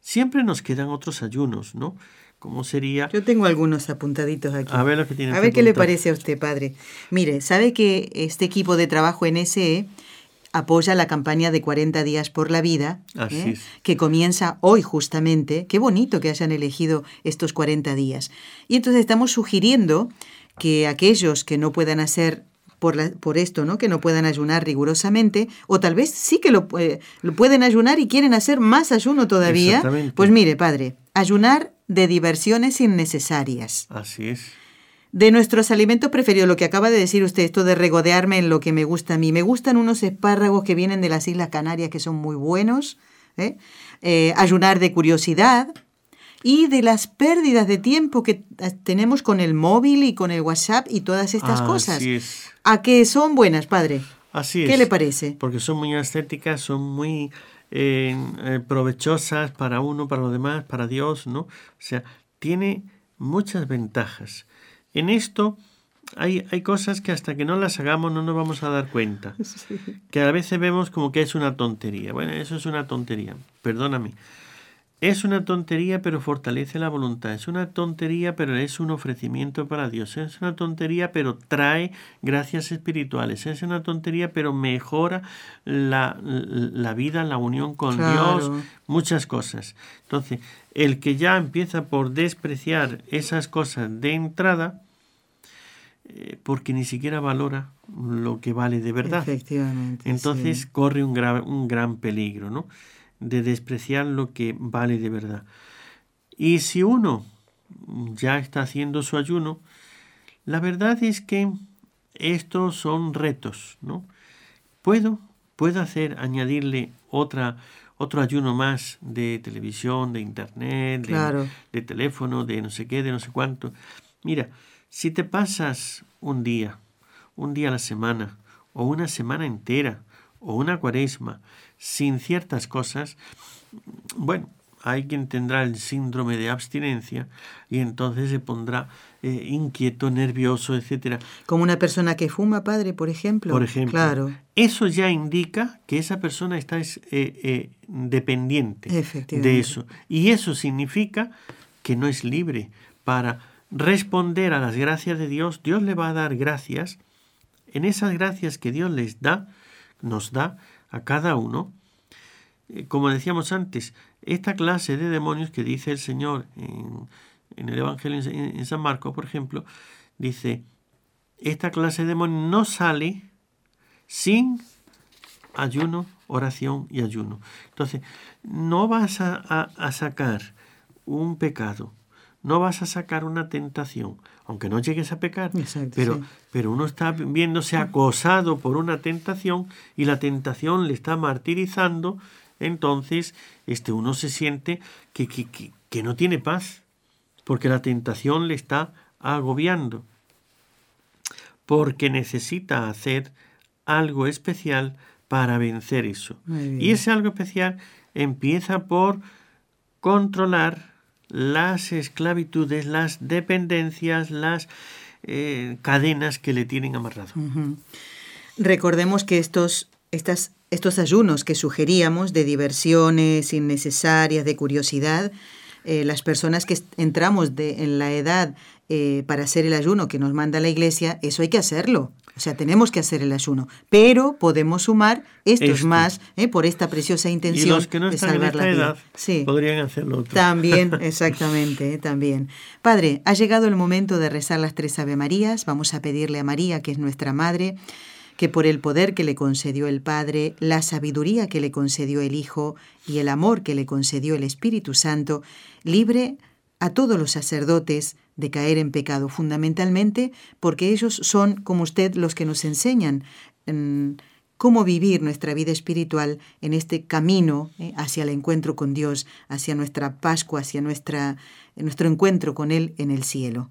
siempre nos quedan otros ayunos, ¿no? ¿Cómo sería? Yo tengo algunos apuntaditos aquí. A ver lo que tiene. A ver qué le parece a usted, padre. Mire, ¿sabe que este equipo de trabajo en SE apoya la campaña de 40 días por la vida, ¿eh? que comienza hoy justamente. Qué bonito que hayan elegido estos 40 días. Y entonces estamos sugiriendo que aquellos que no puedan hacer por, la, por, esto, ¿no? Que no puedan ayunar rigurosamente, o tal vez sí que lo, eh, lo, pueden ayunar y quieren hacer más ayuno todavía. Pues mire, padre, ayunar de diversiones innecesarias. Así es de nuestros alimentos preferidos, lo que acaba de decir usted, esto de regodearme en lo que me gusta a mí. Me gustan unos espárragos que vienen de las Islas Canarias que son muy buenos, ¿eh? Eh, ayunar de curiosidad y de las pérdidas de tiempo que tenemos con el móvil y con el WhatsApp y todas estas cosas. ¿A qué son buenas, padre? Así ¿Qué le parece? Porque son muy estéticas, son muy eh, provechosas para uno, para los demás, para Dios, ¿no? O sea, tiene muchas ventajas. En esto hay, hay, cosas que hasta que no las hagamos no nos vamos a dar cuenta. Que a veces vemos como que es una tontería. Bueno, eso es una tontería. Perdóname. Es una tontería, pero fortalece la voluntad. Es una tontería, pero es un ofrecimiento para Dios. Es una tontería, pero trae gracias espirituales. Es una tontería, pero mejora la, la vida, la unión con Dios, muchas cosas. Entonces, el que ya empieza por despreciar esas cosas de entrada, eh, porque ni siquiera valora lo que vale de verdad. Efectivamente. Entonces corre un, un gran peligro, ¿no? De despreciar lo que vale de verdad. Y si uno ya está haciendo su ayuno, la verdad es que estos son retos, ¿no? Puedo puedo hacer, añadirle otra, otro ayuno más de televisión, de internet, de, de teléfono, de no sé qué, de no sé cuánto. Mira, si te pasas un día, un día a la semana, o una semana entera, o una cuaresma, sin ciertas cosas, bueno, hay quien tendrá el síndrome de abstinencia y entonces se pondrá eh, inquieto, nervioso, etcétera. Como una persona que fuma, padre, por ejemplo. Por ejemplo. Claro. Eso ya indica que esa persona está eh, eh, dependiente de eso. Y eso significa que no es libre. Para responder a las gracias de Dios, Dios le va a dar gracias. En esas gracias que Dios les da, nos da a cada uno, como decíamos antes, esta clase de demonios que dice el Señor en, el Evangelio en, San Marcos, por ejemplo, dice, esta clase de demonios no sale sin ayuno, oración y ayuno. Entonces, no vas a, sacar un pecado, no vas a sacar una tentación, aunque no llegues a pecar, pero, pero uno está viéndose acosado por una tentación y la tentación le está martirizando entonces este, uno se siente que, que, que, no tiene paz, porque la tentación le está agobiando, porque necesita hacer algo especial para vencer eso. Y ese algo especial empieza por controlar las esclavitudes, las dependencias, las eh, cadenas que le tienen amarrado. Recordemos que estos, estas estos ayunos que sugeríamos de diversiones innecesarias, de curiosidad, eh, las personas que entramos de, en la edad eh, para hacer el ayuno que nos manda la iglesia, eso hay que hacerlo. O sea, tenemos que hacer el ayuno. Pero podemos sumar estos más eh, por esta preciosa intención y los que no están de salvar en esta edad sí. podrían hacerlo. También, exactamente, también. Padre, ha llegado el momento de rezar las tres Ave Marías. Vamos a pedirle a María, que es nuestra madre, que por el poder que le concedió el Padre, la sabiduría que le concedió el Hijo y el amor que le concedió el Espíritu Santo, libre a todos los sacerdotes de caer en pecado, fundamentalmente porque ellos son, como usted, los que nos enseñan mm, cómo vivir nuestra vida espiritual en este camino eh, hacia el encuentro con Dios, hacia nuestra Pascua, hacia nuestro encuentro con Él en el cielo.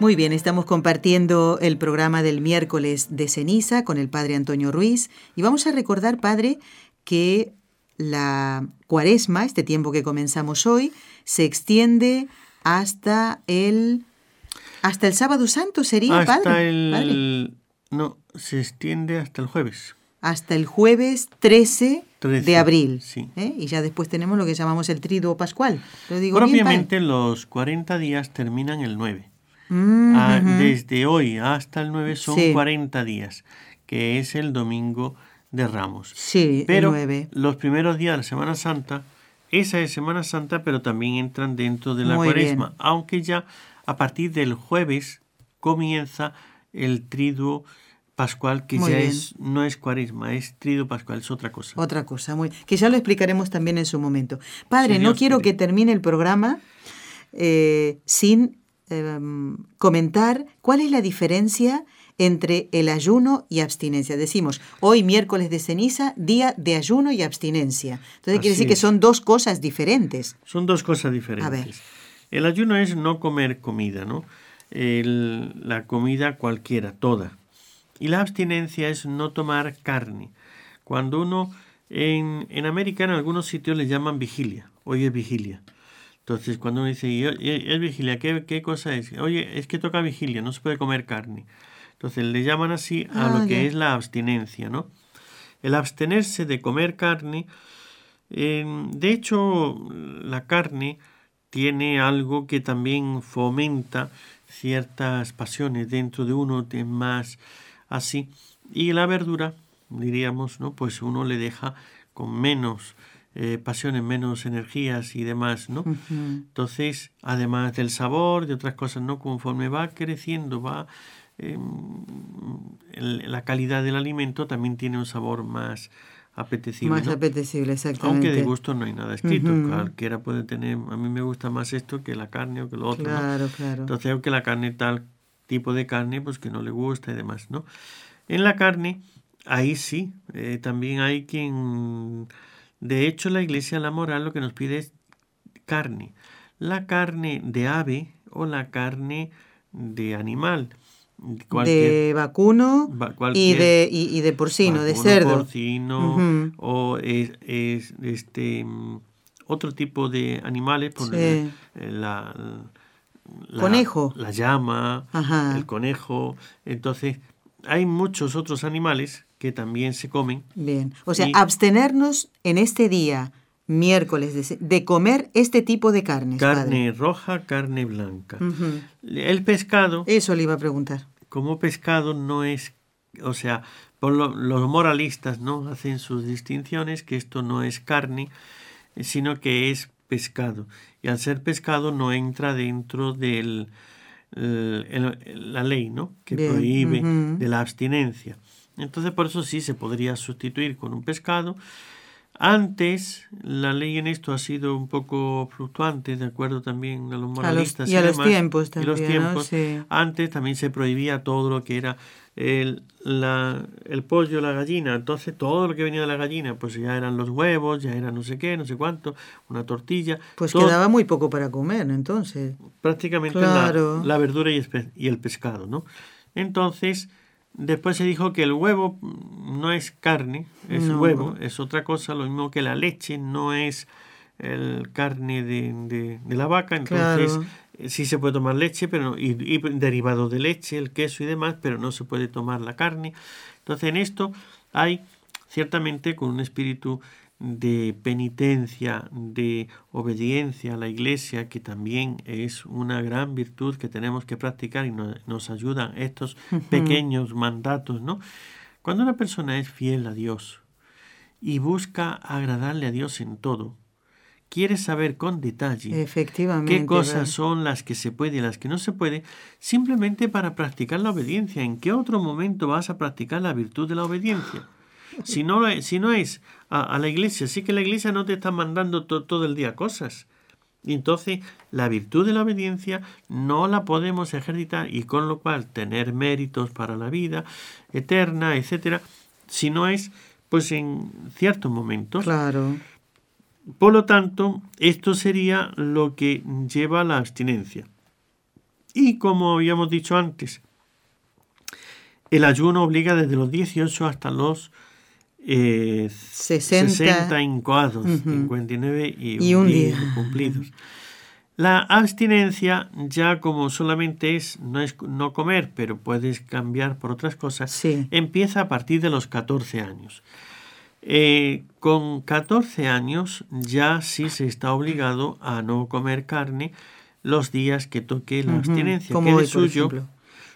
Muy bien, estamos compartiendo el programa del miércoles de ceniza con el padre Antonio Ruiz. Y vamos a recordar, padre, que la cuaresma, este tiempo que comenzamos hoy, se extiende hasta el hasta el sábado santo sería hasta el no se extiende hasta el jueves. Hasta el jueves 13, de abril sí. ¿eh? y ya después tenemos lo que llamamos el triduo pascual. Lo digo propiamente los 40 días terminan el 9 Ah, desde hoy hasta el 9 son 40 días, que es el domingo de Ramos. Sí, pero los primeros días de la Semana Santa, esa es Semana Santa, pero también entran dentro de la cuaresma, aunque ya a partir del jueves comienza el triduo pascual, que ya es, no es cuaresma, es triduo pascual, es otra cosa. Otra cosa, muy, que ya lo explicaremos también en su momento. Padre, no quiero que termine el programa eh, sin em, comentar cuál es la diferencia entre el ayuno y abstinencia. Decimos, hoy miércoles de ceniza, día de ayuno y abstinencia. Entonces quiere decir que son dos cosas diferentes. Son dos cosas diferentes. A ver. El ayuno es no comer comida, ¿no? la comida cualquiera, toda. Y la abstinencia es no tomar carne. Cuando uno, en, en América en algunos sitios le llaman vigilia, hoy es vigilia. Entonces, cuando uno dice, es vigilia, ¿qué, ¿qué, cosa es? Oye, es que toca vigilia, no se puede comer carne. Entonces, le llaman así a lo ah, que es la abstinencia, ¿no? El abstenerse de comer carne, de hecho, la carne tiene algo que también fomenta ciertas pasiones dentro de uno, de más así. Y la verdura, diríamos, ¿no? Pues uno le deja con menos eh, pasiones, menos energías y demás, ¿no? Entonces, además del sabor, de otras cosas, ¿no? Conforme va creciendo, va em, la calidad del alimento también tiene un sabor más apetecible. Más apetecible, exactamente. Aunque de gusto no hay nada escrito. Cualquiera puede tener, a mí me gusta más esto que la carne o que lo otro. Claro, claro. Entonces, aunque la carne tal tipo de carne, pues que no le gusta y demás, ¿no? En la carne, ahí sí, eh, también hay quien... De hecho, la iglesia, la moral, lo que nos pide es carne. La carne de ave o la carne de animal. de vacuno y, de, y, de porcino, de cerdo. porcino o es, este otro tipo de animales, por eh, la, conejo. La llama, el conejo. Entonces, hay muchos otros animales que también se comen. Bien, o sea, abstenernos en este día, miércoles, de, comer este tipo de carnes. Carne roja, carne blanca. El pescado... Eso le iba a preguntar. Como pescado no es, o sea, por los moralistas no hacen sus distinciones, que esto no es carne, sino que es pescado. Y al ser pescado no entra dentro de la ley, ¿no? Que prohíbe de la abstinencia. Entonces por eso sí se podría sustituir con un pescado. Antes la ley en esto ha sido un poco fluctuante, de acuerdo también a los moralistas y, a los tiempos también. los tiempos. Antes también se prohibía todo lo que era el, la, el pollo, la gallina. Entonces todo lo que venía de la gallina, pues ya eran los huevos, ya era no sé qué, no sé cuánto, una tortilla. Pues quedaba muy poco para comer, entonces. Prácticamente la, verdura y, y el pescado, ¿no? Entonces Después se dijo que el huevo no es carne, es huevo, es otra cosa, lo mismo que la leche no es el carne de, de, la vaca, entonces sí se puede tomar leche pero y, y derivados de leche, el queso y demás, pero no se puede tomar la carne. Entonces en esto hay ciertamente con un espíritu de penitencia, de obediencia a la iglesia, que también es una gran virtud que tenemos que practicar y nos, ayudan estos pequeños mandatos, ¿no? Cuando una persona es fiel a Dios y busca agradarle a Dios en todo, quiere saber con detalle Efectivamente, qué cosas son las que se puede y las que no se puede, simplemente para practicar la obediencia. ¿En qué otro momento vas a practicar la virtud de la obediencia? Si no, si no es a, la iglesia, sí que la iglesia no te está mandando todo el día cosas. Y entonces la virtud de la obediencia no la podemos ejercitar y con lo cual tener méritos para la vida eterna, etcétera, si no es pues en ciertos momentos. Claro. Por lo tanto, esto sería lo que lleva a la abstinencia. Y como habíamos dicho antes, el ayuno obliga desde los 18 hasta los eh, 60, 59 y, un, día, cumplidos. La abstinencia ya como solamente es no, es no comer, pero puedes cambiar por otras cosas, empieza a partir de los 14 años. Eh, con 14 años ya sí se está obligado a no comer carne los días que toque la abstinencia, que de suyo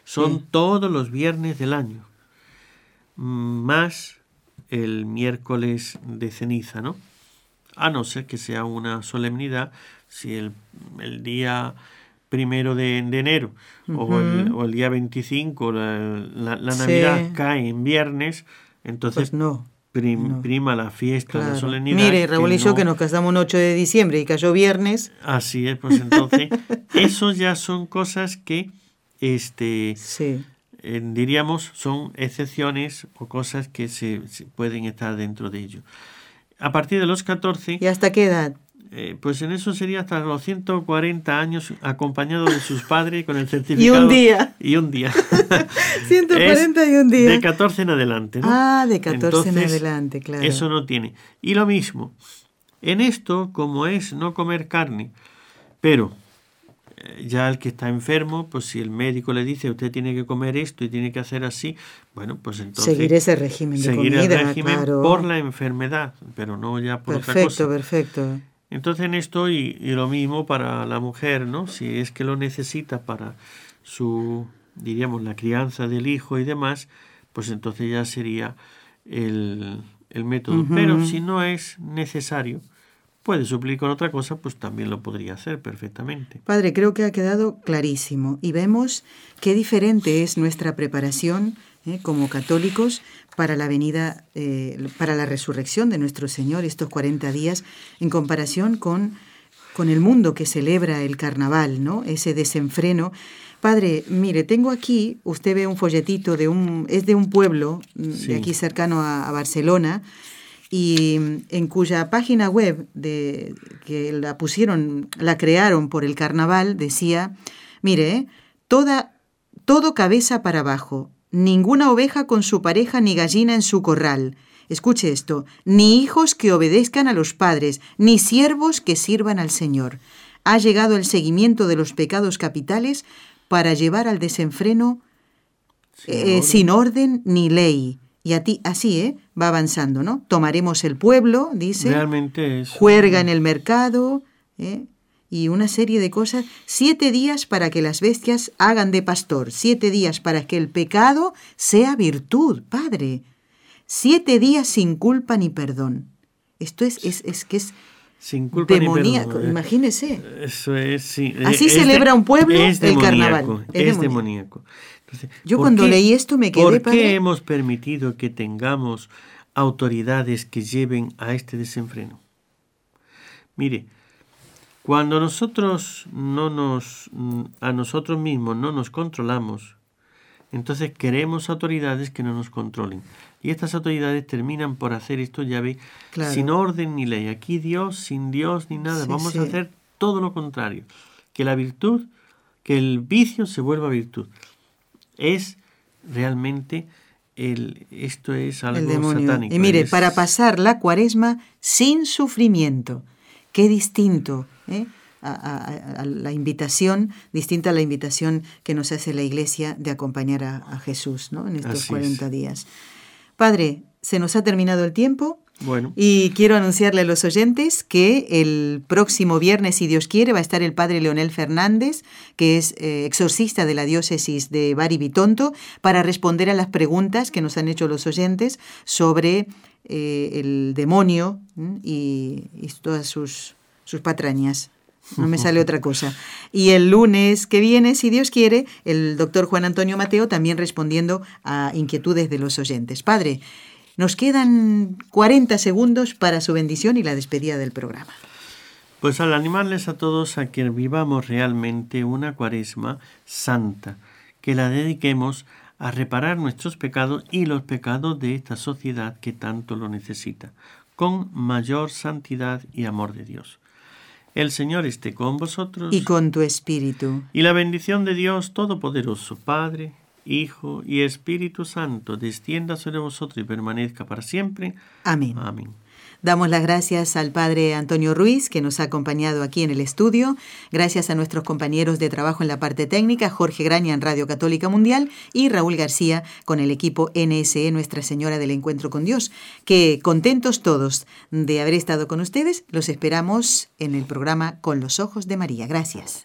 son todos los viernes del año, más el miércoles de ceniza, ¿no? A no ser que sea una solemnidad, si el, el día primero de, enero o, el, día 25, la, la, Navidad cae en viernes, entonces pues no. prima la fiesta, la solemnidad. Mire, Raúl y yo que nos casamos un 8 de diciembre y cayó viernes. Así es, pues entonces, esos ya son cosas que, este, diríamos, son excepciones o cosas que se, pueden estar dentro de ello. A partir de los 14... ¿Y hasta qué edad? Eh, pues en eso sería hasta los 140 años acompañado de sus padres con el certificado. Y un día. Y un día. 140 y un día. De 14 en adelante. ¿no? Ah, de 14 en adelante, claro. Eso no tiene. Y lo mismo, en esto, como es no comer carne, pero eh, ya el que está enfermo, pues si el médico le dice usted tiene que comer esto y tiene que hacer así, bueno, pues entonces seguir ese régimen de seguir el régimen por la enfermedad, pero no ya por perfecto, otra cosa. Perfecto, perfecto. Entonces en esto y, lo mismo para la mujer, ¿no? Si es que lo necesita para su, diríamos, la crianza del hijo y demás, pues entonces ya sería el, método. Pero si no es necesario, puede suplir con otra cosa, pues también lo podría hacer perfectamente. Padre, creo que ha quedado clarísimo y vemos qué diferente es nuestra preparación ¿eh? como católicos para la venida, eh, para la resurrección de nuestro Señor estos 40 días en comparación con, con el mundo que celebra el carnaval, ¿no? Ese desenfreno. Padre, mire, tengo aquí, usted ve un folletito de un, es de un pueblo mm, de aquí cercano a, Barcelona, y en cuya página web de, que la pusieron, la crearon por el carnaval, decía, mire, toda, todo cabeza para abajo, ninguna oveja con su pareja ni gallina en su corral. Escuche esto, ni hijos que obedezcan a los padres, ni siervos que sirvan al Señor. Ha llegado el seguimiento de los pecados capitales para llevar al desenfreno sin, eh, orden. ni ley. Y a ti, así, ¿eh? Va avanzando, ¿no? Tomaremos el pueblo, dice. Realmente es. Juerga en el mercado, ¿eh? y una serie de cosas. Siete días para que las bestias hagan de pastor. Siete días para que el pecado sea virtud, Padre. Siete días sin culpa ni perdón. Esto es, es, es que es sin culpa demoníaco, ni eh, imagínese. Eso es, sí. Así celebra un pueblo el carnaval. Es, demoníaco. Yo cuando leí esto me quedé... ¿Por qué hemos permitido que tengamos autoridades que lleven a este desenfreno? Mire, cuando nosotros no nos, a nosotros mismos no nos controlamos, entonces queremos autoridades que no nos controlen. Y estas autoridades terminan por hacer esto, ya ve, sin orden ni ley. Aquí Dios, sin Dios ni nada. Vamos a hacer todo lo contrario. Que la virtud, que el vicio se vuelva virtud. Es realmente el, esto es algo satánico. Y mire, para pasar la cuaresma sin sufrimiento. Qué distinto ¿eh? a, la invitación, distinta a la invitación que nos hace la Iglesia de acompañar a, Jesús ¿no? en estos 40 días. Padre, se nos ha terminado el tiempo. Bueno. Y quiero anunciarle a los oyentes que el próximo viernes, si Dios quiere, va a estar el padre Leonel Fernández, que es eh, exorcista de la diócesis de Bari Bitonto, para responder a las preguntas que nos han hecho los oyentes sobre eh, el demonio y, y todas sus sus patrañas. No me sale otra cosa. Y el lunes que viene, si Dios quiere, el doctor Juan Antonio Mateo también respondiendo a inquietudes de los oyentes. Padre, nos quedan 40 segundos para su bendición y la despedida del programa. Pues al animarles a todos a que vivamos realmente una cuaresma santa, que la dediquemos a reparar nuestros pecados y los pecados de esta sociedad que tanto lo necesita, con mayor santidad y amor de Dios. El Señor esté con vosotros. Y con tu espíritu. Y la bendición de Dios Todopoderoso, Padre, Hijo y Espíritu Santo, descienda sobre vosotros y permanezca para siempre. Amén. Amén. Damos las gracias al Padre Antonio Ruiz, que nos ha acompañado aquí en el estudio. Gracias a nuestros compañeros de trabajo en la parte técnica, Jorge Graña en Radio Católica Mundial y Raúl García con el equipo NSE Nuestra Señora del Encuentro con Dios. Que contentos todos de haber estado con ustedes, los esperamos en el programa Con los Ojos de María. Gracias.